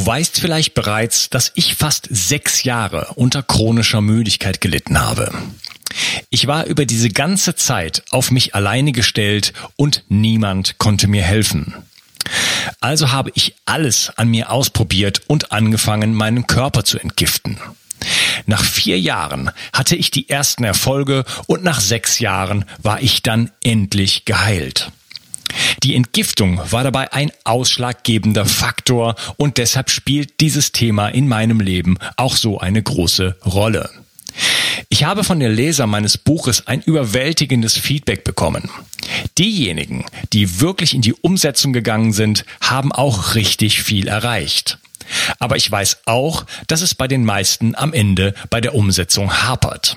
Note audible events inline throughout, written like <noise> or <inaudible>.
Du weißt vielleicht bereits, dass ich fast sechs Jahre unter chronischer Müdigkeit gelitten habe. Ich war über diese ganze Zeit auf mich alleine gestellt und niemand konnte mir helfen. Also habe ich alles an mir ausprobiert und angefangen, meinen Körper zu entgiften. Nach vier Jahren hatte ich die ersten Erfolge und nach sechs Jahren war ich dann endlich geheilt. Die Entgiftung war dabei ein ausschlaggebender Faktor und deshalb spielt dieses Thema in meinem Leben auch so eine große Rolle. Ich habe von den Lesern meines Buches ein überwältigendes Feedback bekommen. Diejenigen, die wirklich in die Umsetzung gegangen sind, haben auch richtig viel erreicht. Aber ich weiß auch, dass es bei den meisten am Ende bei der Umsetzung hapert.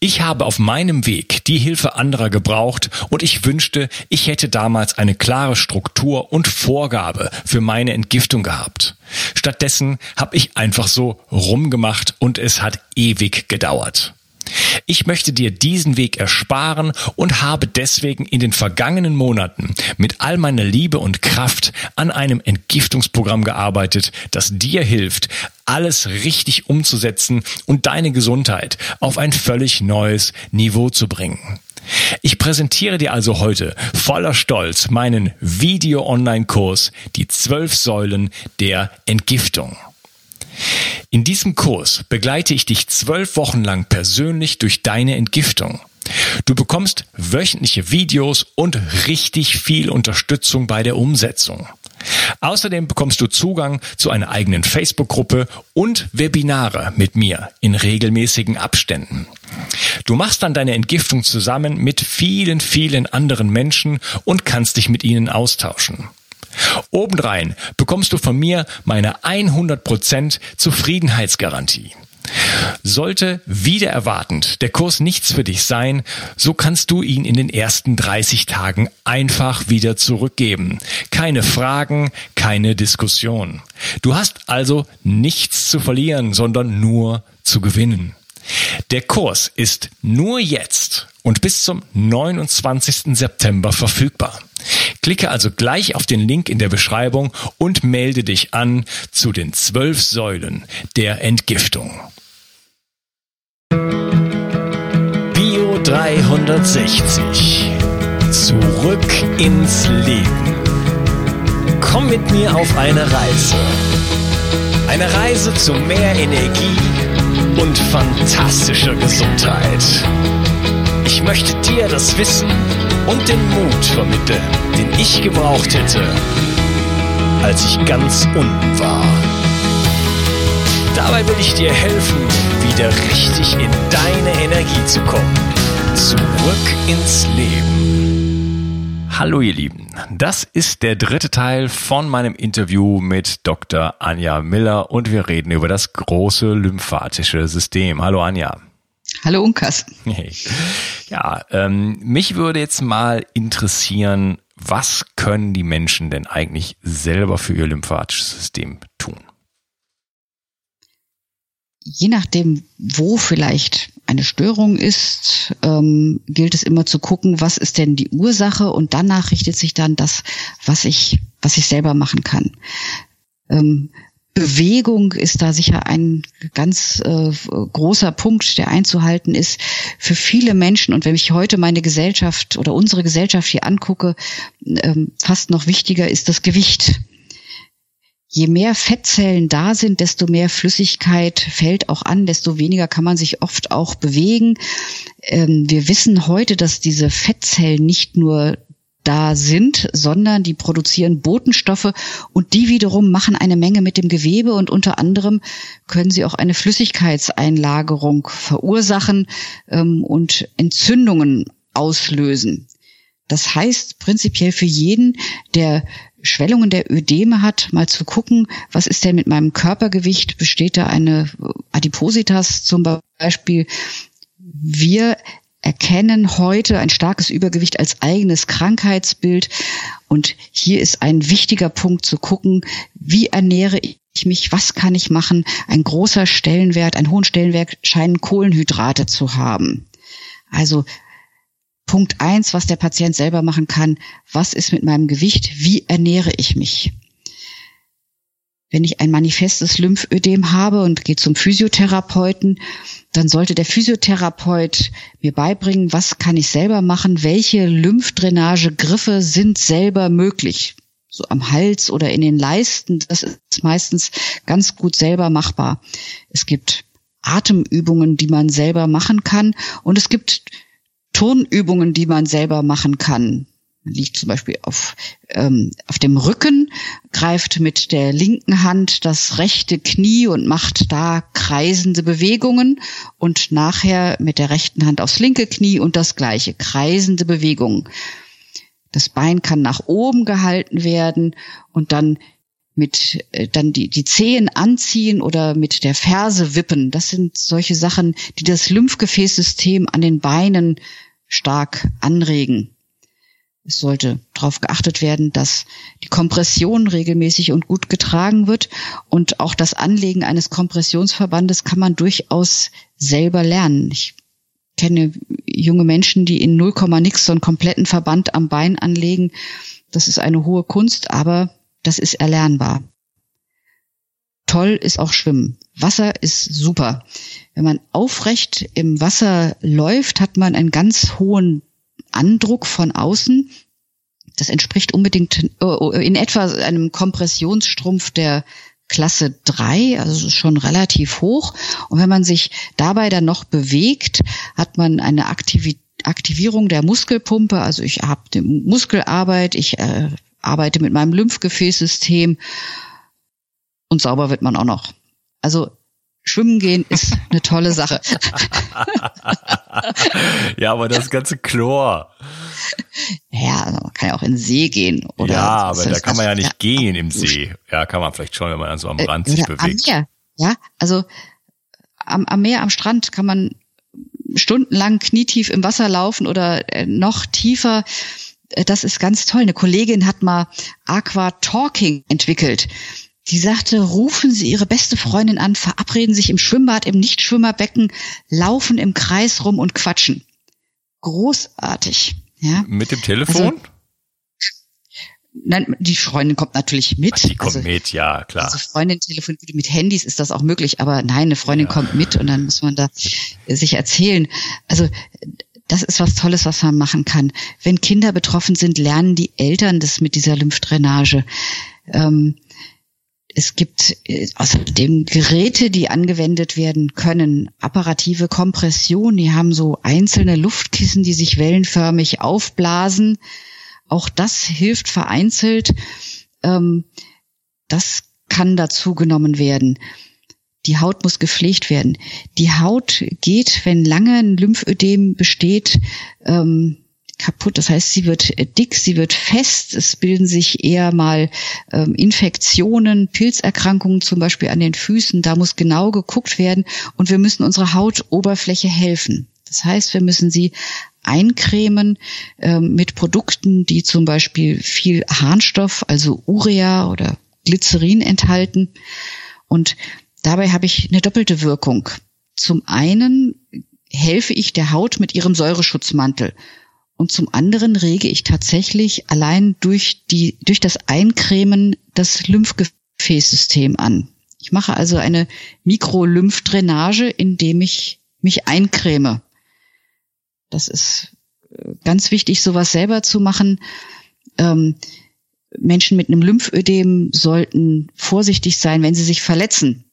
Ich habe auf meinem Weg die Hilfe anderer gebraucht und ich wünschte, ich hätte damals eine klare Struktur und Vorgabe für meine Entgiftung gehabt. Stattdessen habe ich einfach so rumgemacht und es hat ewig gedauert. Ich möchte dir diesen Weg ersparen und habe deswegen in den vergangenen Monaten mit all meiner Liebe und Kraft an einem Entgiftungsprogramm gearbeitet, das dir hilft, alles richtig umzusetzen und deine Gesundheit auf ein völlig neues Niveau zu bringen. Ich präsentiere dir also heute voller Stolz meinen Video-Online-Kurs Die zwölf Säulen der Entgiftung. In diesem Kurs begleite ich dich zwölf Wochen lang persönlich durch deine Entgiftung. Du bekommst wöchentliche Videos und richtig viel Unterstützung bei der Umsetzung. Außerdem bekommst du Zugang zu einer eigenen Facebook-Gruppe und Webinare mit mir in regelmäßigen Abständen. Du machst dann deine Entgiftung zusammen mit vielen, vielen anderen Menschen und kannst dich mit ihnen austauschen. Obendrein bekommst du von mir meine 100% Zufriedenheitsgarantie. Sollte wieder erwartend der Kurs nichts für dich sein, so kannst du ihn in den ersten 30 Tagen einfach wieder zurückgeben. Keine Fragen, keine Diskussion. Du hast also nichts zu verlieren, sondern nur zu gewinnen. Der Kurs ist nur jetzt und bis zum 29. September verfügbar. Klicke also gleich auf den Link in der Beschreibung und melde dich an zu den zwölf Säulen der Entgiftung. Bio 360. Zurück ins Leben. Komm mit mir auf eine Reise. Eine Reise zu mehr Energie und fantastischer Gesundheit. Ich möchte dir das Wissen und den Mut vermitteln, den ich gebraucht hätte, als ich ganz unten war. Dabei will ich dir helfen, wieder richtig in deine Energie zu kommen. Zurück ins Leben. Hallo ihr Lieben, das ist der dritte Teil von meinem Interview mit Dr. Anja Miller und wir reden über das große lymphatische System. Hallo Anja. Hallo Unkas. Hey. Ja, ähm, mich würde jetzt mal interessieren, was können die Menschen denn eigentlich selber für ihr lymphatisches System tun? Je nachdem, wo vielleicht eine Störung ist, ähm, gilt es immer zu gucken, was ist denn die Ursache und danach richtet sich dann das, was ich, was ich selber machen kann. Ähm, Bewegung ist da sicher ein ganz äh, großer Punkt, der einzuhalten ist für viele Menschen. Und wenn ich heute meine Gesellschaft oder unsere Gesellschaft hier angucke, ähm, fast noch wichtiger ist das Gewicht. Je mehr Fettzellen da sind, desto mehr Flüssigkeit fällt auch an, desto weniger kann man sich oft auch bewegen. Ähm, wir wissen heute, dass diese Fettzellen nicht nur da sind, sondern die produzieren Botenstoffe und die wiederum machen eine Menge mit dem Gewebe und unter anderem können sie auch eine Flüssigkeitseinlagerung verursachen ähm, und Entzündungen auslösen. Das heißt prinzipiell für jeden, der Schwellungen der Ödeme hat, mal zu gucken, was ist denn mit meinem Körpergewicht? Besteht da eine Adipositas zum Beispiel? Wir erkennen heute ein starkes Übergewicht als eigenes Krankheitsbild. Und hier ist ein wichtiger Punkt zu gucken, wie ernähre ich mich, was kann ich machen. Ein großer Stellenwert, einen hohen Stellenwert scheinen Kohlenhydrate zu haben. Also Punkt eins, was der Patient selber machen kann, was ist mit meinem Gewicht, wie ernähre ich mich? Wenn ich ein manifestes Lymphödem habe und gehe zum Physiotherapeuten, dann sollte der Physiotherapeut mir beibringen, was kann ich selber machen, welche Lymphdrainagegriffe sind selber möglich. So am Hals oder in den Leisten, das ist meistens ganz gut selber machbar. Es gibt Atemübungen, die man selber machen kann und es gibt Turnübungen, die man selber machen kann. Liegt zum Beispiel auf, ähm, auf dem Rücken, greift mit der linken Hand das rechte Knie und macht da kreisende Bewegungen und nachher mit der rechten Hand aufs linke Knie und das gleiche, kreisende Bewegungen. Das Bein kann nach oben gehalten werden und dann mit äh, dann die, die Zehen anziehen oder mit der Ferse wippen. Das sind solche Sachen, die das Lymphgefäßsystem an den Beinen stark anregen. Es sollte darauf geachtet werden, dass die Kompression regelmäßig und gut getragen wird. Und auch das Anlegen eines Kompressionsverbandes kann man durchaus selber lernen. Ich kenne junge Menschen, die in 0, nix so einen kompletten Verband am Bein anlegen. Das ist eine hohe Kunst, aber das ist erlernbar. Toll ist auch Schwimmen. Wasser ist super. Wenn man aufrecht im Wasser läuft, hat man einen ganz hohen Andruck von außen. Das entspricht unbedingt äh, in etwa einem Kompressionsstrumpf der Klasse 3, also schon relativ hoch. Und wenn man sich dabei dann noch bewegt, hat man eine Aktivierung der Muskelpumpe, also ich habe Muskelarbeit, ich äh, arbeite mit meinem Lymphgefäßsystem und sauber wird man auch noch. Also Schwimmen gehen ist eine tolle Sache. <laughs> ja, aber das ganze Chlor. Ja, also man kann ja auch in den See gehen. Oder ja, aber da kann man ja nicht ja, gehen im See. Ja, kann man vielleicht schon, wenn man dann so am äh, Rand sich bewegt. Am Meer. Ja, also am, am Meer, am Strand kann man stundenlang knietief im Wasser laufen oder äh, noch tiefer. Äh, das ist ganz toll. Eine Kollegin hat mal Aqua Talking entwickelt. Die sagte, rufen Sie Ihre beste Freundin an, verabreden sich im Schwimmbad, im Nichtschwimmerbecken, laufen im Kreis rum und quatschen. Großartig. Ja. Mit dem Telefon? Also, Nein, die Freundin kommt natürlich mit. Ach, die kommt also, mit, ja, klar. Also Freundin telefoniert mit Handys ist das auch möglich, aber nein, eine Freundin ja. kommt mit und dann muss man da sich erzählen. Also das ist was Tolles, was man machen kann. Wenn Kinder betroffen sind, lernen die Eltern das mit dieser Lymphdrainage. Ähm, es gibt äh, außerdem Geräte, die angewendet werden können. Apparative Kompression, die haben so einzelne Luftkissen, die sich wellenförmig aufblasen. Auch das hilft vereinzelt. Ähm, das kann dazu genommen werden. Die Haut muss gepflegt werden. Die Haut geht, wenn lange ein Lymphödem besteht, ähm, kaputt. Das heißt, sie wird dick, sie wird fest. Es bilden sich eher mal ähm, Infektionen, Pilzerkrankungen zum Beispiel an den Füßen. Da muss genau geguckt werden und wir müssen unserer Hautoberfläche helfen. Das heißt, wir müssen sie eincremen ähm, mit Produkten, die zum Beispiel viel Harnstoff, also Urea oder Glycerin enthalten. Und dabei habe ich eine doppelte Wirkung. Zum einen helfe ich der Haut mit ihrem Säureschutzmantel. Und zum anderen rege ich tatsächlich allein durch die, durch das Eincremen das Lymphgefäßsystem an. Ich mache also eine Mikrolymphdrainage, indem ich mich eincreme. Das ist äh, ganz wichtig, sowas selber zu machen. Ähm, Menschen mit einem Lymphödem sollten vorsichtig sein, wenn sie sich verletzen.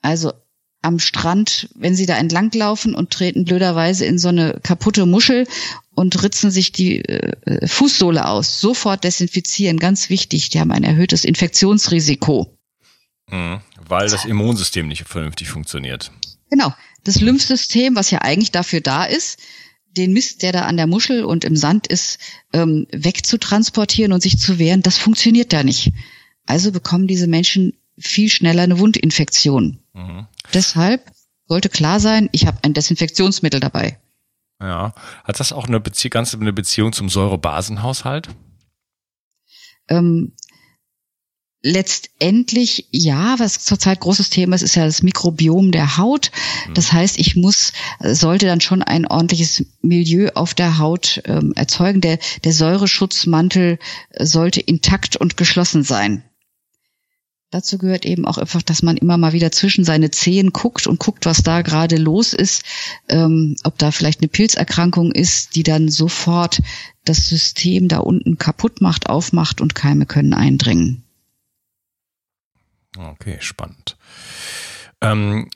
Also am Strand, wenn sie da entlanglaufen und treten blöderweise in so eine kaputte Muschel und ritzen sich die äh, Fußsohle aus. Sofort desinfizieren, ganz wichtig. Die haben ein erhöhtes Infektionsrisiko. Mhm, weil das Immunsystem nicht vernünftig funktioniert. Genau. Das Lymphsystem, was ja eigentlich dafür da ist, den Mist, der da an der Muschel und im Sand ist, ähm, wegzutransportieren und sich zu wehren, das funktioniert da nicht. Also bekommen diese Menschen viel schneller eine Wundinfektion. Mhm. Deshalb sollte klar sein, ich habe ein Desinfektionsmittel dabei. Ja. Hat das auch eine Bezie ganz eine Beziehung zum Säurebasenhaushalt? Ähm, letztendlich ja, was zurzeit großes Thema ist, ist ja das Mikrobiom der Haut. Mhm. Das heißt, ich muss, sollte dann schon ein ordentliches Milieu auf der Haut ähm, erzeugen. Der, der Säureschutzmantel sollte intakt und geschlossen sein. Dazu gehört eben auch einfach, dass man immer mal wieder zwischen seine Zehen guckt und guckt, was da gerade los ist, ähm, ob da vielleicht eine Pilzerkrankung ist, die dann sofort das System da unten kaputt macht, aufmacht und Keime können eindringen. Okay, spannend. Ähm,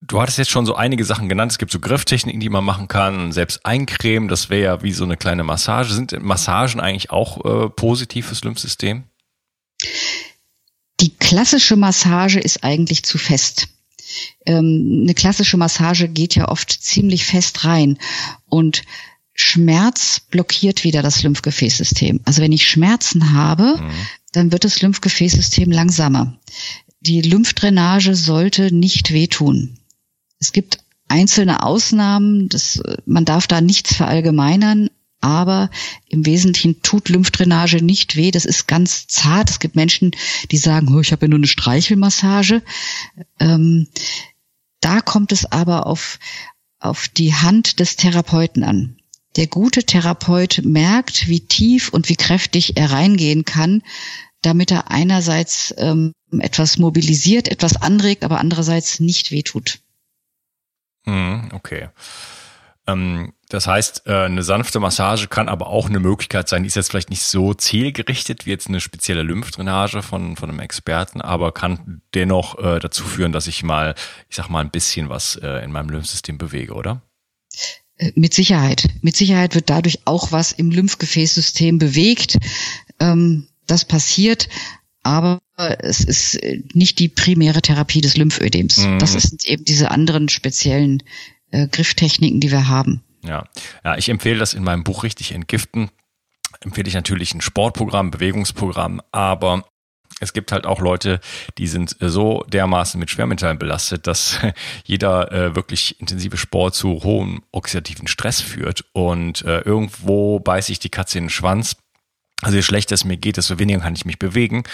du hattest jetzt schon so einige Sachen genannt. Es gibt so Grifftechniken, die man machen kann. Selbst eincremen, das wäre ja wie so eine kleine Massage. Sind Massagen eigentlich auch äh, positiv fürs Lymphsystem? Die klassische Massage ist eigentlich zu fest. Ähm, eine klassische Massage geht ja oft ziemlich fest rein und Schmerz blockiert wieder das Lymphgefäßsystem. Also wenn ich Schmerzen habe, mhm. dann wird das Lymphgefäßsystem langsamer. Die Lymphdrainage sollte nicht wehtun. Es gibt einzelne Ausnahmen, das, man darf da nichts verallgemeinern, aber im Wesentlichen tut Lymphdrainage nicht weh. Das ist ganz zart. Es gibt Menschen, die sagen, oh, ich habe ja nur eine Streichelmassage. Ähm, da kommt es aber auf, auf die Hand des Therapeuten an. Der gute Therapeut merkt, wie tief und wie kräftig er reingehen kann, damit er einerseits ähm, etwas mobilisiert, etwas anregt, aber andererseits nicht wehtut. Hm, okay. Ähm, das heißt, äh, eine sanfte Massage kann aber auch eine Möglichkeit sein, die ist jetzt vielleicht nicht so zielgerichtet wie jetzt eine spezielle Lymphdrainage von, von einem Experten, aber kann dennoch äh, dazu führen, dass ich mal, ich sag mal, ein bisschen was äh, in meinem Lymphsystem bewege, oder? Mit Sicherheit. Mit Sicherheit wird dadurch auch was im Lymphgefäßsystem bewegt. Ähm, das passiert, aber es ist nicht die primäre Therapie des Lymphödems. Mhm. Das sind eben diese anderen speziellen äh, Grifftechniken, die wir haben. Ja. ja, ich empfehle das in meinem Buch richtig entgiften. Empfehle ich natürlich ein Sportprogramm, Bewegungsprogramm, aber es gibt halt auch Leute, die sind so dermaßen mit Schwermetallen belastet, dass <laughs> jeder äh, wirklich intensive Sport zu hohem oxidativen Stress führt und äh, irgendwo beißt sich die Katze in den Schwanz also je schlechter es mir geht, desto weniger kann ich mich bewegen.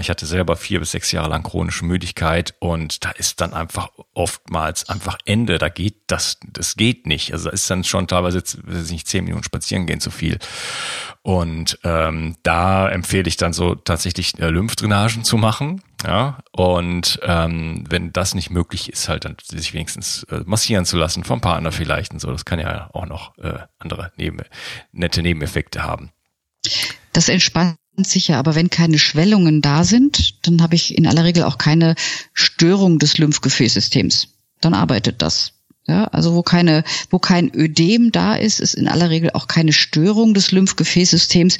Ich hatte selber vier bis sechs Jahre lang chronische Müdigkeit und da ist dann einfach oftmals einfach Ende. Da geht das, das geht nicht. Also da ist dann schon teilweise nicht zehn Minuten spazieren gehen zu viel. Und ähm, da empfehle ich dann so tatsächlich äh, Lymphdrainagen zu machen. Ja, und ähm, wenn das nicht möglich ist, halt dann sich wenigstens äh, massieren zu lassen vom Partner vielleicht und so. Das kann ja auch noch äh, andere Neben nette Nebeneffekte haben. Das entspannt sich ja, aber wenn keine Schwellungen da sind, dann habe ich in aller Regel auch keine Störung des Lymphgefäßsystems. Dann arbeitet das. Ja, also wo keine, wo kein Ödem da ist, ist in aller Regel auch keine Störung des Lymphgefäßsystems.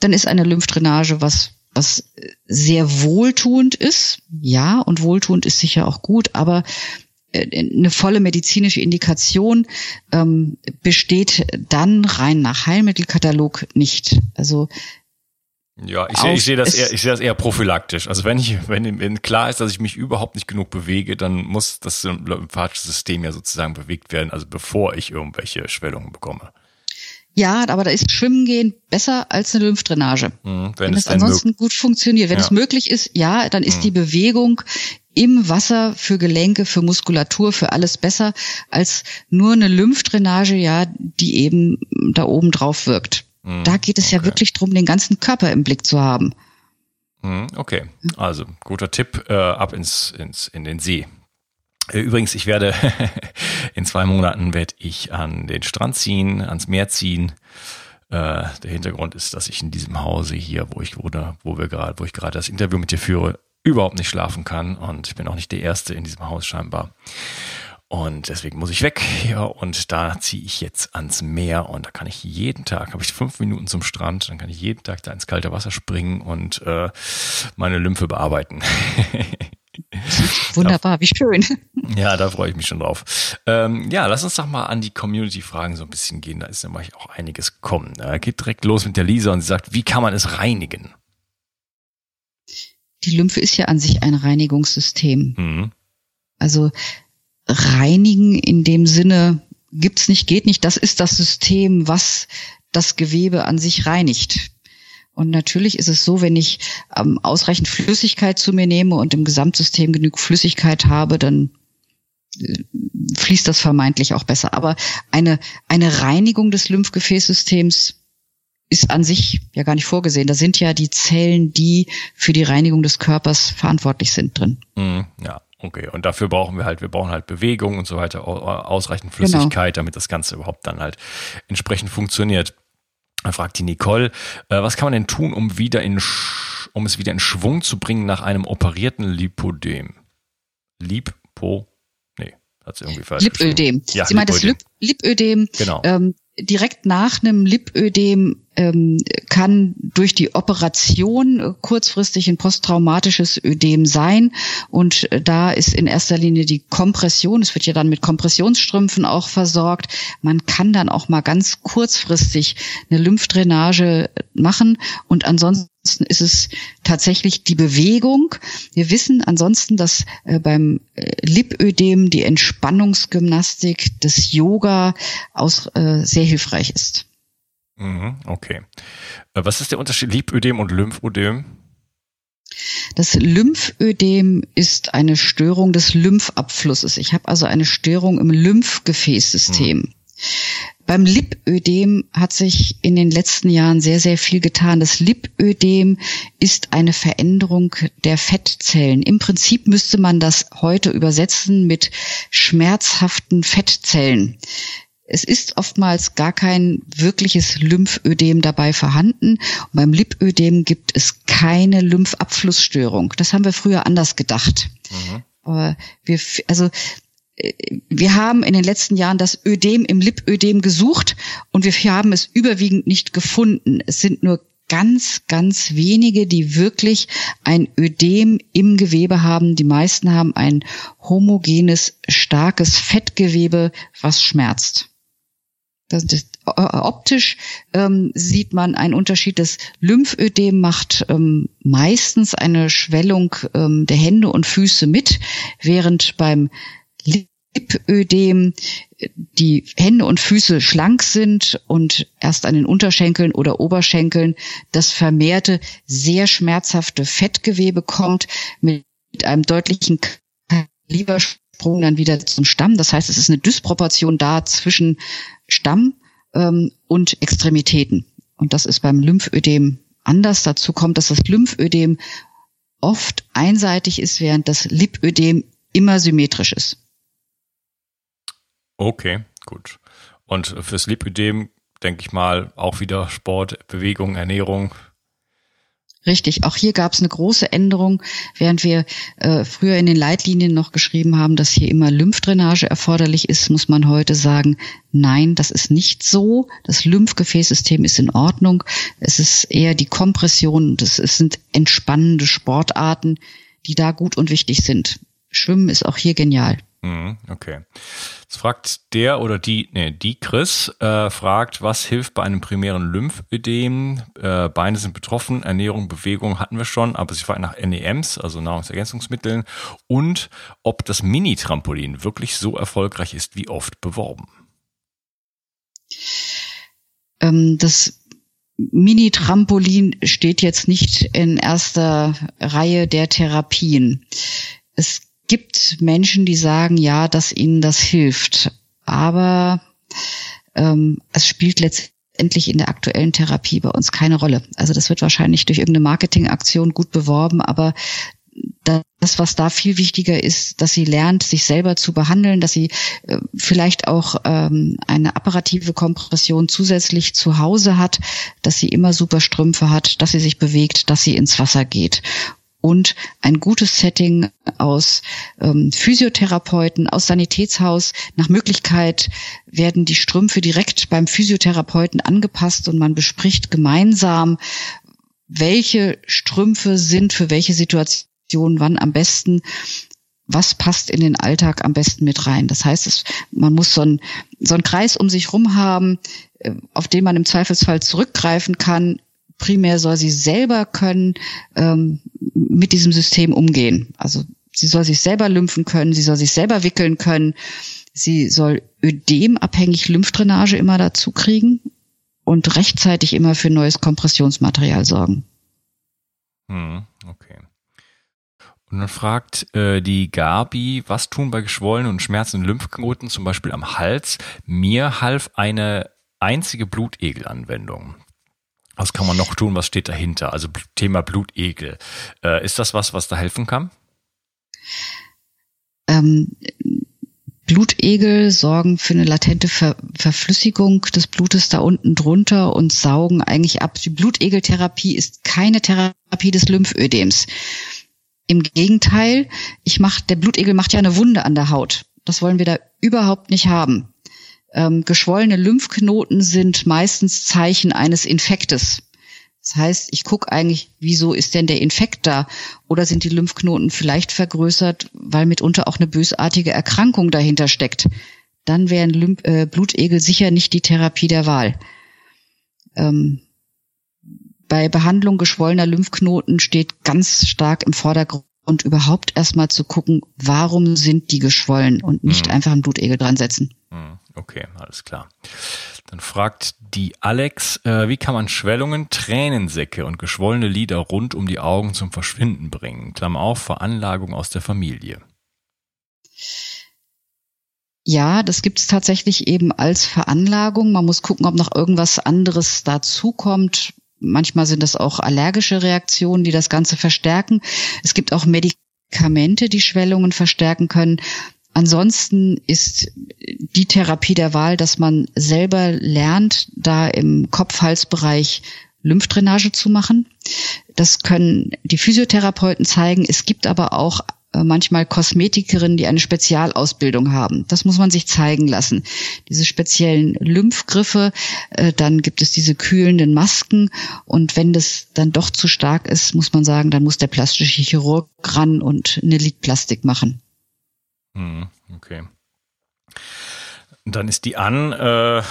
Dann ist eine Lymphdrainage was, was sehr wohltuend ist. Ja, und wohltuend ist sicher auch gut, aber eine volle medizinische Indikation ähm, besteht dann rein nach Heilmittelkatalog nicht. Also ja, ich sehe, ich sehe das eher, ich sehe das eher prophylaktisch. Also wenn ich, wenn, wenn klar ist, dass ich mich überhaupt nicht genug bewege, dann muss das lymphatische System ja sozusagen bewegt werden, also bevor ich irgendwelche Schwellungen bekomme. Ja, aber da ist Schwimmen gehen besser als eine Lymphdrainage. Mhm, wenn, wenn es, es ansonsten gut funktioniert. Wenn ja. es möglich ist, ja, dann ist mhm. die Bewegung im Wasser für Gelenke, für Muskulatur, für alles besser als nur eine Lymphdrainage, ja, die eben da oben drauf wirkt. Mhm. Da geht es okay. ja wirklich drum, den ganzen Körper im Blick zu haben. Mhm, okay, also guter Tipp, äh, ab ins, ins, in den See. Äh, übrigens, ich werde <laughs> in zwei Monaten werde ich an den Strand ziehen, ans Meer ziehen. Äh, der Hintergrund ist, dass ich in diesem Hause hier, wo ich wohne, wo wir gerade, wo ich gerade das Interview mit dir führe, überhaupt nicht schlafen kann und ich bin auch nicht der Erste in diesem Haus scheinbar. Und deswegen muss ich weg. Ja, und da ziehe ich jetzt ans Meer und da kann ich jeden Tag, habe ich fünf Minuten zum Strand, dann kann ich jeden Tag da ins kalte Wasser springen und äh, meine Lymphe bearbeiten. <laughs> Wunderbar, wie schön. <laughs> Ja, da freue ich mich schon drauf. Ähm, ja, lass uns doch mal an die Community-Fragen so ein bisschen gehen. Da ist nämlich auch einiges gekommen. Da geht direkt los mit der Lisa und sie sagt, wie kann man es reinigen? Die Lymphe ist ja an sich ein Reinigungssystem. Mhm. Also reinigen in dem Sinne gibt's nicht, geht nicht. Das ist das System, was das Gewebe an sich reinigt. Und natürlich ist es so, wenn ich ähm, ausreichend Flüssigkeit zu mir nehme und im Gesamtsystem genug Flüssigkeit habe, dann äh, fließt das vermeintlich auch besser. Aber eine, eine Reinigung des Lymphgefäßsystems ist an sich ja gar nicht vorgesehen. Da sind ja die Zellen, die für die Reinigung des Körpers verantwortlich sind drin. Mhm, ja, okay. Und dafür brauchen wir halt, wir brauchen halt Bewegung und so weiter, ausreichend genau. Flüssigkeit, genau. damit das Ganze überhaupt dann halt entsprechend funktioniert. Dann fragt die Nicole, äh, was kann man denn tun, um wieder in, um es wieder in Schwung zu bringen nach einem operierten Lipodem? Lipo, nee, hat sie irgendwie falsch Lipödem. Ja, Sie meint das Lip Lipödem. Genau. Ähm, direkt nach einem Lipödem kann durch die Operation äh, kurzfristig ein posttraumatisches Ödem sein. Und äh, da ist in erster Linie die Kompression, es wird ja dann mit Kompressionsstrümpfen auch versorgt. Man kann dann auch mal ganz kurzfristig eine Lymphdrainage machen. Und ansonsten ist es tatsächlich die Bewegung. Wir wissen ansonsten, dass äh, beim äh, Lipödem die Entspannungsgymnastik des Yoga aus, äh, sehr hilfreich ist. Mhm, okay. Äh, was ist der Unterschied Lipödem und Lymphödem? Das Lymphödem ist eine Störung des Lymphabflusses. Ich habe also eine Störung im Lymphgefäßsystem. Hm. Beim Lipödem hat sich in den letzten Jahren sehr, sehr viel getan. Das Lipödem ist eine Veränderung der Fettzellen. Im Prinzip müsste man das heute übersetzen mit schmerzhaften Fettzellen. Es ist oftmals gar kein wirkliches Lymphödem dabei vorhanden. Und beim Lipödem gibt es keine Lymphabflussstörung. Das haben wir früher anders gedacht. Mhm. Aber wir, also äh, wir haben in den letzten Jahren das Ödem im Lipödem gesucht und wir haben es überwiegend nicht gefunden. Es sind nur ganz, ganz wenige, die wirklich ein Ödem im Gewebe haben. Die meisten haben ein homogenes, starkes Fettgewebe, was schmerzt. Das, das, äh, optisch ähm, sieht man einen Unterschied. Das Lymphödem macht ähm, meistens eine Schwellung ähm, der Hände und Füße mit, während beim Lipödem die Hände und Füße schlank sind und erst an den Unterschenkeln oder Oberschenkeln das vermehrte, sehr schmerzhafte Fettgewebe kommt mit einem deutlichen Kalibersprung dann wieder zum Stamm. Das heißt, es ist eine Dysproportion da zwischen Stamm ähm, und Extremitäten. Und das ist beim Lymphödem anders. Dazu kommt, dass das Lymphödem oft einseitig ist, während das Lipödem immer symmetrisch ist. Okay, gut. Und fürs Lipödem denke ich mal auch wieder Sport, Bewegung, Ernährung, Richtig, auch hier gab es eine große Änderung, während wir äh, früher in den Leitlinien noch geschrieben haben, dass hier immer Lymphdrainage erforderlich ist, muss man heute sagen, nein, das ist nicht so. Das Lymphgefäßsystem ist in Ordnung. Es ist eher die Kompression, das sind entspannende Sportarten, die da gut und wichtig sind. Schwimmen ist auch hier genial. Mhm, okay. Jetzt fragt der oder die, nee, die Chris, äh, fragt, was hilft bei einem primären Lymphödem? Äh, Beine sind betroffen, Ernährung, Bewegung hatten wir schon, aber sie fragt nach NEMs, also Nahrungsergänzungsmitteln, und ob das Mini-Trampolin wirklich so erfolgreich ist, wie oft beworben. Ähm, das Mini-Trampolin steht jetzt nicht in erster Reihe der Therapien. Es gibt Menschen, die sagen, ja, dass ihnen das hilft. Aber ähm, es spielt letztendlich in der aktuellen Therapie bei uns keine Rolle. Also das wird wahrscheinlich durch irgendeine Marketingaktion gut beworben, aber das, was da viel wichtiger ist, dass sie lernt, sich selber zu behandeln, dass sie äh, vielleicht auch ähm, eine apparative Kompression zusätzlich zu Hause hat, dass sie immer super Strümpfe hat, dass sie sich bewegt, dass sie ins Wasser geht und ein gutes Setting aus ähm, Physiotherapeuten, aus Sanitätshaus. Nach Möglichkeit werden die Strümpfe direkt beim Physiotherapeuten angepasst und man bespricht gemeinsam, welche Strümpfe sind für welche Situation wann am besten was passt in den Alltag am besten mit rein. Das heißt, es, man muss so einen so einen Kreis um sich rum haben, äh, auf den man im Zweifelsfall zurückgreifen kann, primär soll sie selber können ähm, mit diesem System umgehen. Also sie soll sich selber lymphen können, sie soll sich selber wickeln können, sie soll ödemabhängig Lymphdrainage immer dazu kriegen und rechtzeitig immer für neues Kompressionsmaterial sorgen. Hm, okay. Und dann fragt äh, die Gabi, was tun bei geschwollenen und schmerzenden Lymphknoten, zum Beispiel am Hals? Mir half eine einzige Blutegelanwendung. Was kann man noch tun? Was steht dahinter? Also Thema Blutegel. Äh, ist das was, was da helfen kann? Ähm, Blutegel sorgen für eine latente Ver Verflüssigung des Blutes da unten drunter und saugen eigentlich ab. Die Blutegeltherapie ist keine Therapie des Lymphödems. Im Gegenteil, ich mach, der Blutegel macht ja eine Wunde an der Haut. Das wollen wir da überhaupt nicht haben. Ähm, geschwollene Lymphknoten sind meistens Zeichen eines Infektes. Das heißt, ich gucke eigentlich, wieso ist denn der Infekt da? Oder sind die Lymphknoten vielleicht vergrößert, weil mitunter auch eine bösartige Erkrankung dahinter steckt? Dann wären Lymph äh, Blutegel sicher nicht die Therapie der Wahl. Ähm, bei Behandlung geschwollener Lymphknoten steht ganz stark im Vordergrund überhaupt erstmal zu gucken, warum sind die geschwollen und nicht mhm. einfach einen Blutegel dran setzen. Mhm. Okay, alles klar. Dann fragt die Alex, äh, wie kann man Schwellungen, Tränensäcke und geschwollene Lider rund um die Augen zum Verschwinden bringen? Klammer auf, Veranlagung aus der Familie. Ja, das gibt es tatsächlich eben als Veranlagung. Man muss gucken, ob noch irgendwas anderes dazukommt. Manchmal sind das auch allergische Reaktionen, die das Ganze verstärken. Es gibt auch Medikamente, die Schwellungen verstärken können. Ansonsten ist die Therapie der Wahl, dass man selber lernt, da im Kopf-Hals-Bereich Lymphdrainage zu machen. Das können die Physiotherapeuten zeigen. Es gibt aber auch äh, manchmal Kosmetikerinnen, die eine Spezialausbildung haben. Das muss man sich zeigen lassen. Diese speziellen Lymphgriffe, äh, dann gibt es diese kühlenden Masken und wenn das dann doch zu stark ist, muss man sagen, dann muss der plastische Chirurg ran und eine Lidplastik machen. Hm, okay. Dann ist die an, äh,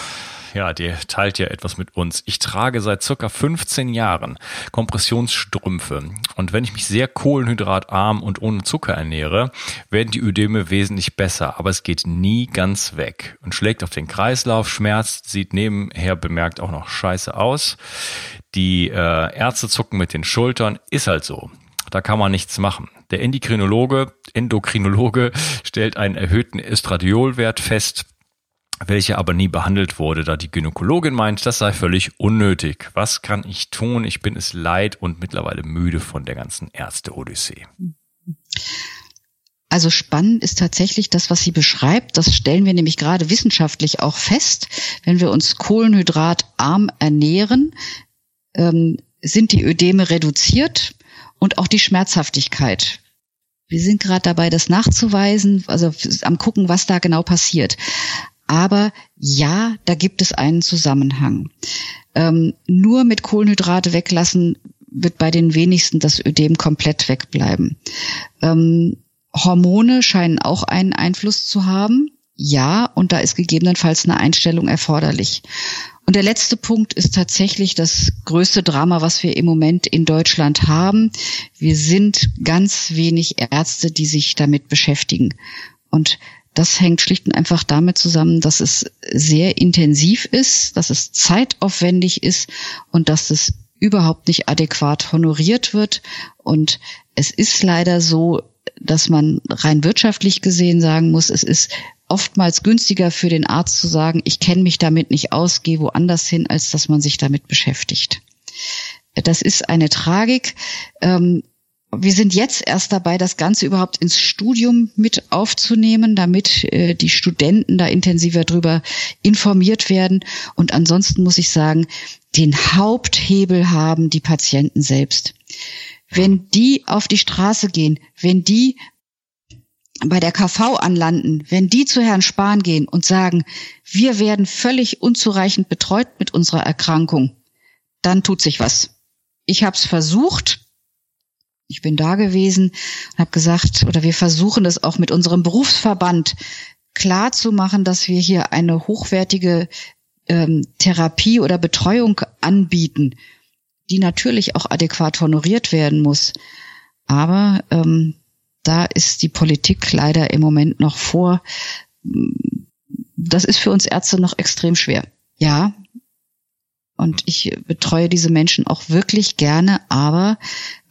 ja, die teilt ja etwas mit uns. Ich trage seit circa 15 Jahren Kompressionsstrümpfe. Und wenn ich mich sehr kohlenhydratarm und ohne Zucker ernähre, werden die Ödeme wesentlich besser. Aber es geht nie ganz weg und schlägt auf den Kreislauf, schmerzt, sieht nebenher bemerkt auch noch scheiße aus. Die äh, Ärzte zucken mit den Schultern, ist halt so. Da kann man nichts machen. Der Endokrinologe, Endokrinologe stellt einen erhöhten Estradiolwert fest, welcher aber nie behandelt wurde, da die Gynäkologin meint, das sei völlig unnötig. Was kann ich tun? Ich bin es leid und mittlerweile müde von der ganzen Ärzte-Odyssee. Also spannend ist tatsächlich das, was sie beschreibt. Das stellen wir nämlich gerade wissenschaftlich auch fest. Wenn wir uns kohlenhydratarm ernähren, ähm, sind die Ödeme reduziert und auch die Schmerzhaftigkeit. Wir sind gerade dabei, das nachzuweisen, also am gucken, was da genau passiert. Aber ja, da gibt es einen Zusammenhang. Ähm, nur mit Kohlenhydrate weglassen wird bei den wenigsten das Ödem komplett wegbleiben. Ähm, Hormone scheinen auch einen Einfluss zu haben. Ja, und da ist gegebenenfalls eine Einstellung erforderlich. Und der letzte Punkt ist tatsächlich das größte Drama, was wir im Moment in Deutschland haben. Wir sind ganz wenig Ärzte, die sich damit beschäftigen. Und das hängt schlicht und einfach damit zusammen, dass es sehr intensiv ist, dass es zeitaufwendig ist und dass es überhaupt nicht adäquat honoriert wird. Und es ist leider so, dass man rein wirtschaftlich gesehen sagen muss, es ist oftmals günstiger für den Arzt zu sagen, ich kenne mich damit nicht aus, gehe woanders hin, als dass man sich damit beschäftigt. Das ist eine Tragik. Ähm, wir sind jetzt erst dabei, das Ganze überhaupt ins Studium mit aufzunehmen, damit äh, die Studenten da intensiver drüber informiert werden. Und ansonsten muss ich sagen, den Haupthebel haben die Patienten selbst. Wenn die auf die Straße gehen, wenn die bei der KV anlanden, wenn die zu Herrn Spahn gehen und sagen, wir werden völlig unzureichend betreut mit unserer Erkrankung, dann tut sich was. Ich habe es versucht. Ich bin da gewesen und habe gesagt, oder wir versuchen das auch mit unserem Berufsverband klar zu machen, dass wir hier eine hochwertige ähm, Therapie oder Betreuung anbieten, die natürlich auch adäquat honoriert werden muss. Aber ähm, da ist die Politik leider im Moment noch vor. Das ist für uns Ärzte noch extrem schwer. Ja. Und ich betreue diese Menschen auch wirklich gerne, aber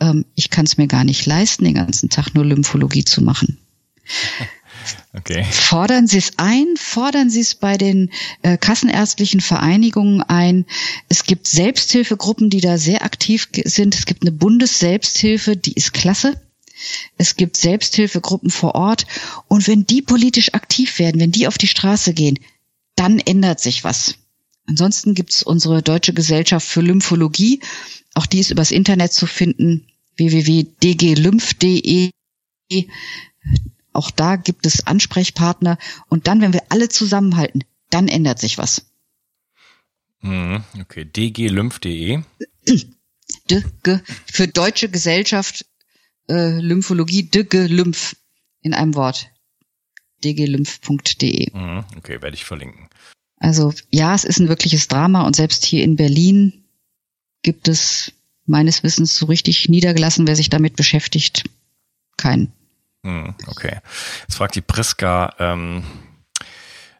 ähm, ich kann es mir gar nicht leisten, den ganzen Tag nur Lymphologie zu machen. <laughs> Okay. Fordern Sie es ein, fordern Sie es bei den äh, kassenärztlichen Vereinigungen ein. Es gibt Selbsthilfegruppen, die da sehr aktiv sind. Es gibt eine Bundesselbsthilfe, die ist klasse. Es gibt Selbsthilfegruppen vor Ort. Und wenn die politisch aktiv werden, wenn die auf die Straße gehen, dann ändert sich was. Ansonsten gibt's unsere Deutsche Gesellschaft für Lymphologie. Auch die ist übers Internet zu finden, www.dglymph.de. Auch da gibt es Ansprechpartner. Und dann, wenn wir alle zusammenhalten, dann ändert sich was. Mhm, okay, dglymph.de. Für Deutsche Gesellschaft äh, Lymphologie, Lymph in einem Wort. dglymph.de. Mhm, okay, werde ich verlinken. Also ja, es ist ein wirkliches Drama und selbst hier in Berlin gibt es meines Wissens so richtig niedergelassen, wer sich damit beschäftigt, keinen. Hm, okay. Jetzt fragt die Priska, ähm,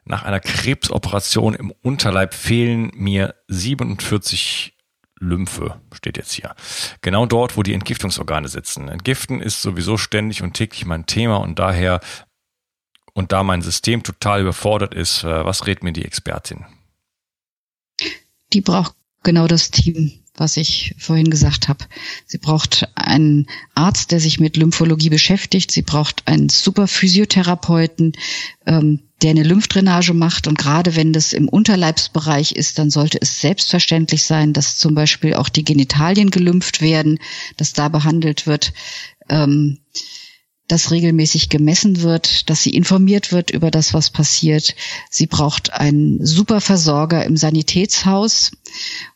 nach einer Krebsoperation im Unterleib fehlen mir 47 Lymphe, steht jetzt hier. Genau dort, wo die Entgiftungsorgane sitzen. Entgiften ist sowieso ständig und täglich mein Thema und daher und da mein System total überfordert ist, äh, was rät mir die Expertin? Die braucht genau das Team, was ich vorhin gesagt habe. Sie braucht einen Arzt, der sich mit Lymphologie beschäftigt. Sie braucht einen super Physiotherapeuten, ähm, der eine Lymphdrainage macht. Und gerade wenn das im Unterleibsbereich ist, dann sollte es selbstverständlich sein, dass zum Beispiel auch die Genitalien gelümpft werden, dass da behandelt wird. Ähm, dass regelmäßig gemessen wird, dass sie informiert wird über das, was passiert. Sie braucht einen super Versorger im Sanitätshaus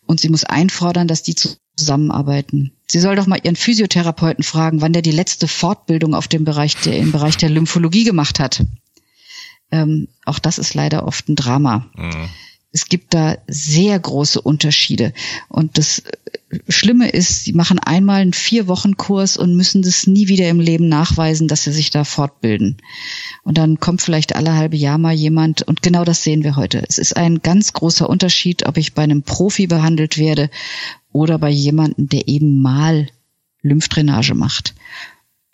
und sie muss einfordern, dass die zusammenarbeiten. Sie soll doch mal ihren Physiotherapeuten fragen, wann der die letzte Fortbildung auf dem Bereich der, im Bereich der Lymphologie gemacht hat. Ähm, auch das ist leider oft ein Drama. Mhm. Es gibt da sehr große Unterschiede. Und das äh, Schlimme ist, sie machen einmal einen vier Wochen Kurs und müssen das nie wieder im Leben nachweisen, dass sie sich da fortbilden. Und dann kommt vielleicht alle halbe Jahr mal jemand und genau das sehen wir heute. Es ist ein ganz großer Unterschied, ob ich bei einem Profi behandelt werde oder bei jemandem, der eben mal Lymphdrainage macht.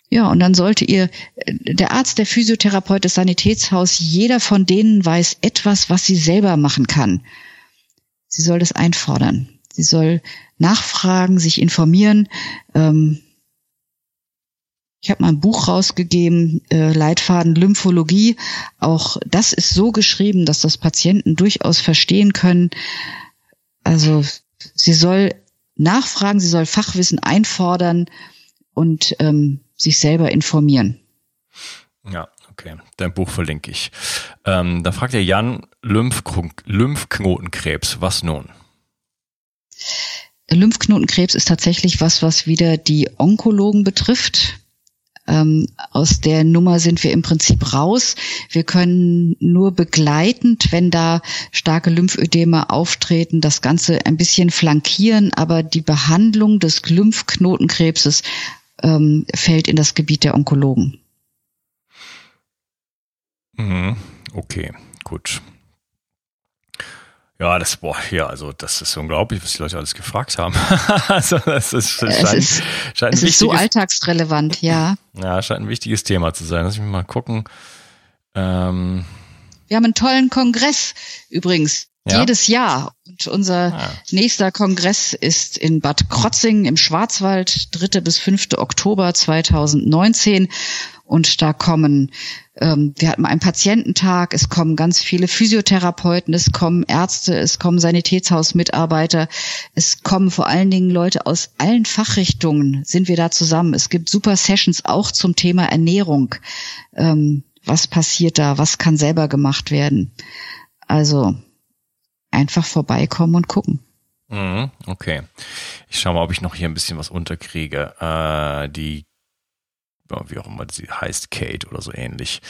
Ja, und dann sollte ihr, der Arzt, der Physiotherapeut, das Sanitätshaus, jeder von denen weiß etwas, was sie selber machen kann. Sie soll das einfordern. Sie soll nachfragen, sich informieren. Ähm, ich habe mal ein Buch rausgegeben, äh, Leitfaden Lymphologie. Auch das ist so geschrieben, dass das Patienten durchaus verstehen können. Also sie soll nachfragen, sie soll Fachwissen einfordern und ähm, sich selber informieren. Ja, okay. Dein Buch verlinke ich. Ähm, da fragt der Jan Lymphknotenkrebs, was nun? Lymphknotenkrebs ist tatsächlich was, was wieder die Onkologen betrifft. Ähm, aus der Nummer sind wir im Prinzip raus. Wir können nur begleitend, wenn da starke Lymphödeme auftreten, das Ganze ein bisschen flankieren, aber die Behandlung des Lymphknotenkrebses ähm, fällt in das Gebiet der Onkologen. Mhm. Okay, gut. Ja, das, boah, ja, also das ist unglaublich, was die Leute alles gefragt haben. <laughs> also das ist, das es scheint, ist, scheint es ist so alltagsrelevant, ja. Ja, scheint ein wichtiges Thema zu sein. Lass mich mal gucken. Ähm, Wir haben einen tollen Kongress übrigens. Ja. Jedes Jahr. Und unser ja. nächster Kongress ist in Bad Krotzing im Schwarzwald, 3. bis 5. Oktober 2019. Und da kommen, ähm, wir hatten einen Patiententag, es kommen ganz viele Physiotherapeuten, es kommen Ärzte, es kommen Sanitätshausmitarbeiter, es kommen vor allen Dingen Leute aus allen Fachrichtungen, sind wir da zusammen. Es gibt super Sessions auch zum Thema Ernährung. Ähm, was passiert da? Was kann selber gemacht werden? Also einfach vorbeikommen und gucken. Mhm, okay. Ich schaue mal, ob ich noch hier ein bisschen was unterkriege. Äh, die wie auch immer sie heißt, Kate oder so ähnlich.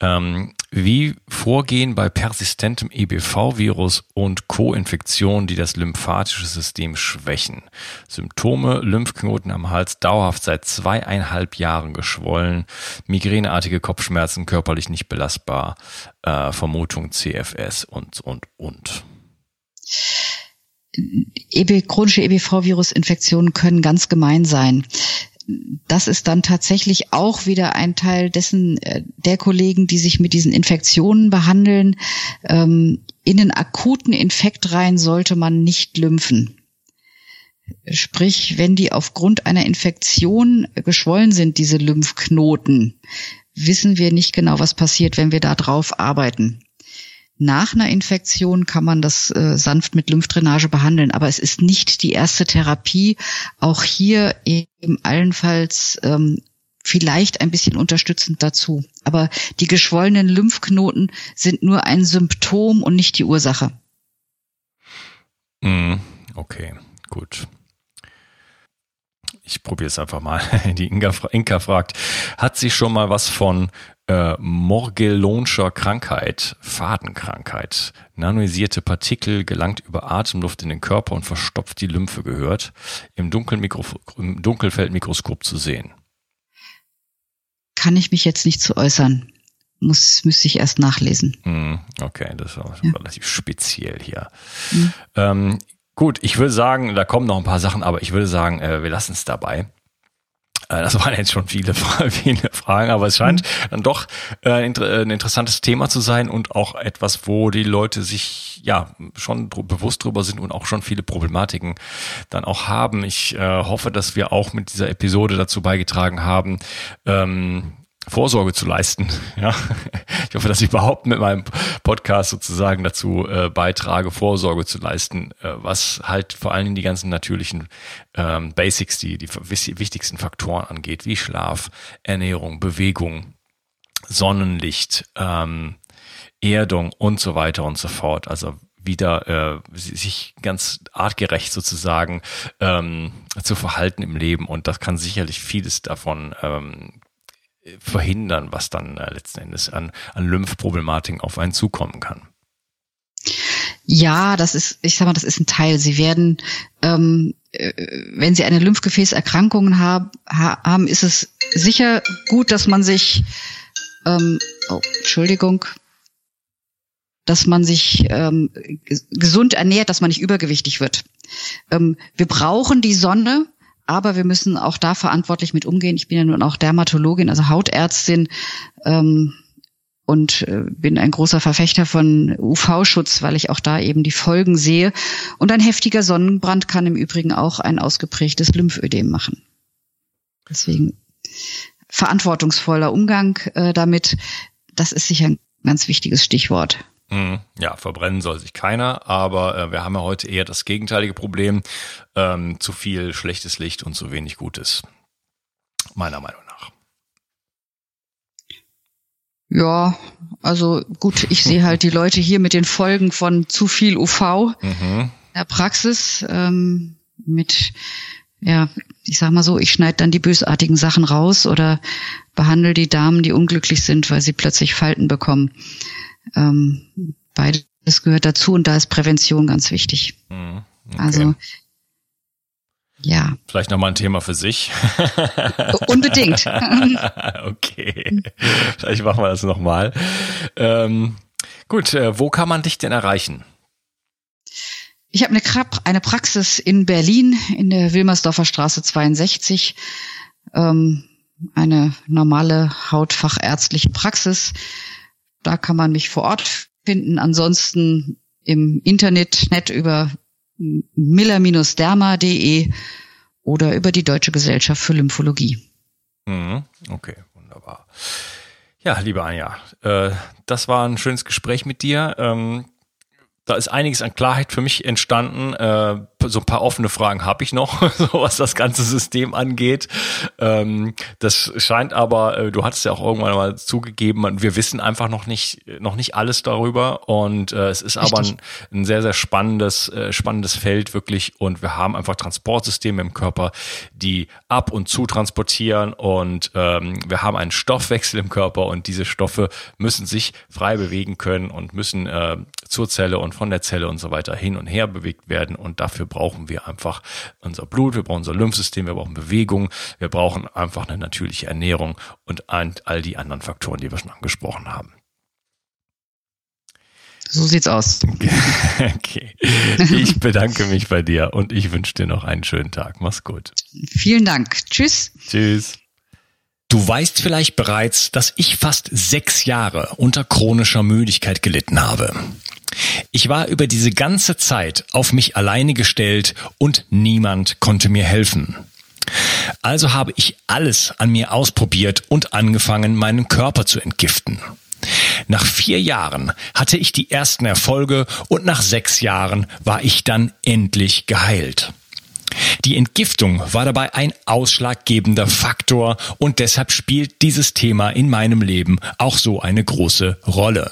Ähm, wie vorgehen bei persistentem EBV-Virus und Co-Infektionen, die das lymphatische System schwächen? Symptome, Lymphknoten am Hals dauerhaft seit zweieinhalb Jahren geschwollen, migräneartige Kopfschmerzen, körperlich nicht belastbar, äh, Vermutung CFS und, und, und. EB, chronische EBV-Virus-Infektionen können ganz gemein sein. das ist dann tatsächlich auch wieder ein Teil dessen äh, der Kollegen, die sich mit diesen Infektionen behandeln. Ähm, in einen akuten Infekt rein sollte man nicht lymphen. Sprich, wenn die aufgrund einer Infektion geschwollen sind, diese Lymphknoten, wissen wir nicht genau, was passiert, wenn wir da drauf arbeiten. Nach einer Infektion kann man das äh, sanft mit Lymphdrainage behandeln, aber es ist nicht die erste Therapie. Auch hier eben allenfalls ähm, vielleicht ein bisschen unterstützend dazu. Aber die geschwollenen Lymphknoten sind nur ein Symptom und nicht die Ursache. Mm, okay, gut. Ich probiere es einfach mal. <laughs> Die Inka, Inka fragt, hat sie schon mal was von äh, Morgellonscher Krankheit, Fadenkrankheit, nanoisierte Partikel gelangt über Atemluft in den Körper und verstopft die Lymphe gehört, im, im Dunkelfeldmikroskop zu sehen? Kann ich mich jetzt nicht zu äußern. Muss, müsste ich erst nachlesen. Hm, okay, das war ja. relativ speziell hier. Mhm. Ähm, gut, ich würde sagen, da kommen noch ein paar Sachen, aber ich würde sagen, äh, wir lassen es dabei. Äh, das waren jetzt schon viele, <laughs> viele Fragen, aber es scheint mhm. dann doch äh, ein interessantes Thema zu sein und auch etwas, wo die Leute sich ja schon bewusst drüber sind und auch schon viele Problematiken dann auch haben. Ich äh, hoffe, dass wir auch mit dieser Episode dazu beigetragen haben, ähm, Vorsorge zu leisten. <laughs> Ja, ich hoffe, dass ich überhaupt mit meinem Podcast sozusagen dazu äh, beitrage, Vorsorge zu leisten, äh, was halt vor allen Dingen die ganzen natürlichen ähm, Basics, die die wichtigsten Faktoren angeht, wie Schlaf, Ernährung, Bewegung, Sonnenlicht, ähm, Erdung und so weiter und so fort. Also wieder äh, sich ganz artgerecht sozusagen ähm, zu verhalten im Leben und das kann sicherlich vieles davon ähm, verhindern, was dann äh, letzten Endes an, an Lymphproblematiken auf einen zukommen kann. Ja, das ist, ich sag mal, das ist ein Teil. Sie werden, ähm, äh, wenn Sie eine Lymphgefäßerkrankung haben, haben, ist es sicher gut, dass man sich, ähm, oh, Entschuldigung, dass man sich ähm, gesund ernährt, dass man nicht übergewichtig wird. Ähm, wir brauchen die Sonne, aber wir müssen auch da verantwortlich mit umgehen. Ich bin ja nun auch Dermatologin, also Hautärztin ähm, und äh, bin ein großer Verfechter von UV-Schutz, weil ich auch da eben die Folgen sehe. Und ein heftiger Sonnenbrand kann im Übrigen auch ein ausgeprägtes Lymphödem machen. Deswegen verantwortungsvoller Umgang äh, damit, das ist sicher ein ganz wichtiges Stichwort. Mhm. Ja, verbrennen soll sich keiner, aber äh, wir haben ja heute eher das gegenteilige Problem, ähm, zu viel schlechtes Licht und zu wenig Gutes. Meiner Meinung nach. Ja, also gut, ich sehe halt die Leute hier mit den Folgen von zu viel UV mhm. in der Praxis ähm, mit ja, ich sag mal so, ich schneide dann die bösartigen Sachen raus oder behandle die Damen, die unglücklich sind, weil sie plötzlich Falten bekommen. Ähm, beides gehört dazu und da ist Prävention ganz wichtig. Mhm, okay. Also ja. Vielleicht nochmal ein Thema für sich. Unbedingt. <laughs> okay. Vielleicht machen wir das nochmal. Ähm, gut, äh, wo kann man dich denn erreichen? Ich habe eine, eine Praxis in Berlin in der Wilmersdorfer Straße 62. Ähm, eine normale hautfachärztliche Praxis. Da kann man mich vor Ort finden. Ansonsten im Internet net über miller-derma.de oder über die Deutsche Gesellschaft für Lymphologie. Mhm. Okay, wunderbar. Ja, liebe Anja, äh, das war ein schönes Gespräch mit dir. Ähm, da ist einiges an Klarheit für mich entstanden. Äh, so ein paar offene Fragen habe ich noch, <laughs> so was das ganze System angeht. Ähm, das scheint aber, äh, du hattest ja auch irgendwann mal zugegeben, wir wissen einfach noch nicht, noch nicht alles darüber. Und äh, es ist Richtig. aber ein, ein, sehr, sehr spannendes, äh, spannendes Feld wirklich. Und wir haben einfach Transportsysteme im Körper, die ab und zu transportieren. Und ähm, wir haben einen Stoffwechsel im Körper und diese Stoffe müssen sich frei bewegen können und müssen äh, zur Zelle und von der Zelle und so weiter hin und her bewegt werden. Und dafür brauchen wir einfach unser Blut, wir brauchen unser Lymphsystem, wir brauchen Bewegung, wir brauchen einfach eine natürliche Ernährung und all die anderen Faktoren, die wir schon angesprochen haben. So sieht's aus. <laughs> Okay. Ich bedanke mich bei dir und ich wünsche dir noch einen schönen Tag. Mach's gut. Vielen Dank. Tschüss. Tschüss. Du weißt vielleicht bereits, dass ich fast sechs Jahre unter chronischer Müdigkeit gelitten habe. Ich war über diese ganze Zeit auf mich alleine gestellt und niemand konnte mir helfen. Also habe ich alles an mir ausprobiert und angefangen, meinen Körper zu entgiften. Nach vier Jahren hatte ich die ersten Erfolge und nach sechs Jahren war ich dann endlich geheilt. Die Entgiftung war dabei ein ausschlaggebender Faktor und deshalb spielt dieses Thema in meinem Leben auch so eine große Rolle.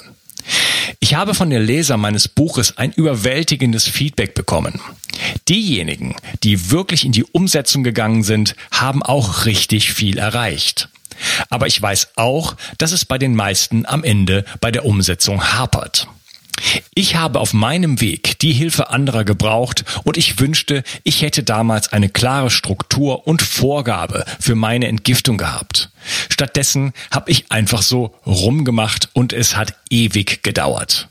Ich habe von den Lesern meines Buches ein überwältigendes Feedback bekommen. Diejenigen, die wirklich in die Umsetzung gegangen sind, haben auch richtig viel erreicht. Aber ich weiß auch, dass es bei den meisten am Ende bei der Umsetzung hapert. Ich habe auf meinem Weg die Hilfe anderer gebraucht und ich wünschte, ich hätte damals eine klare Struktur und Vorgabe für meine Entgiftung gehabt. Stattdessen habe ich einfach so rumgemacht und es hat ewig gedauert.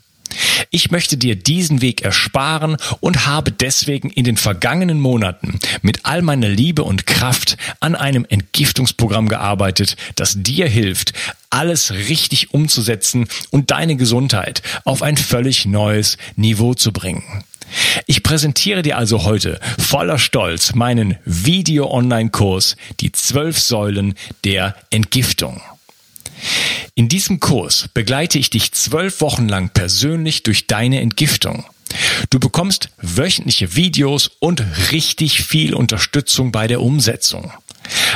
Ich möchte dir diesen Weg ersparen und habe deswegen in den vergangenen Monaten mit all meiner Liebe und Kraft an einem Entgiftungsprogramm gearbeitet, das dir hilft, alles richtig umzusetzen und deine Gesundheit auf ein völlig neues Niveau zu bringen. Ich präsentiere dir also heute voller Stolz meinen Video-Online-Kurs Die zwölf Säulen der Entgiftung. In diesem Kurs begleite ich dich zwölf Wochen lang persönlich durch deine Entgiftung. Du bekommst wöchentliche Videos und richtig viel Unterstützung bei der Umsetzung.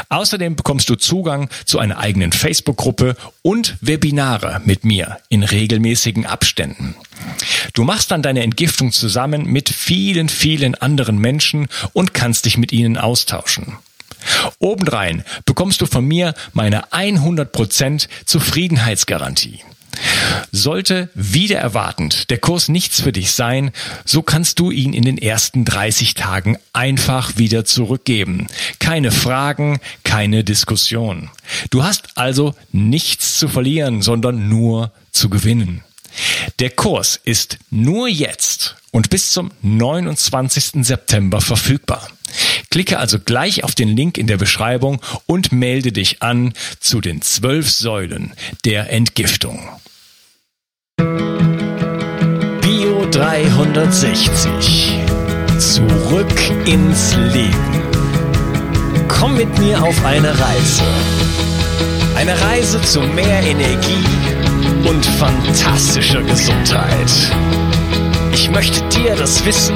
Außerdem bekommst du Zugang zu einer eigenen Facebook-Gruppe und Webinare mit mir in regelmäßigen Abständen. Du machst dann deine Entgiftung zusammen mit vielen, vielen anderen Menschen und kannst dich mit ihnen austauschen. Obendrein bekommst du von mir meine 100% Zufriedenheitsgarantie. Sollte wieder erwartend der Kurs nichts für dich sein, so kannst du ihn in den ersten 30 Tagen einfach wieder zurückgeben. Keine Fragen, keine Diskussion. Du hast also nichts zu verlieren, sondern nur zu gewinnen. Der Kurs ist nur jetzt und bis zum 29. September verfügbar. Klicke also gleich auf den Link in der Beschreibung und melde dich an zu den zwölf Säulen der Entgiftung. Bio 360. Zurück ins Leben. Komm mit mir auf eine Reise. Eine Reise zu mehr Energie und fantastischer Gesundheit. Ich möchte dir das Wissen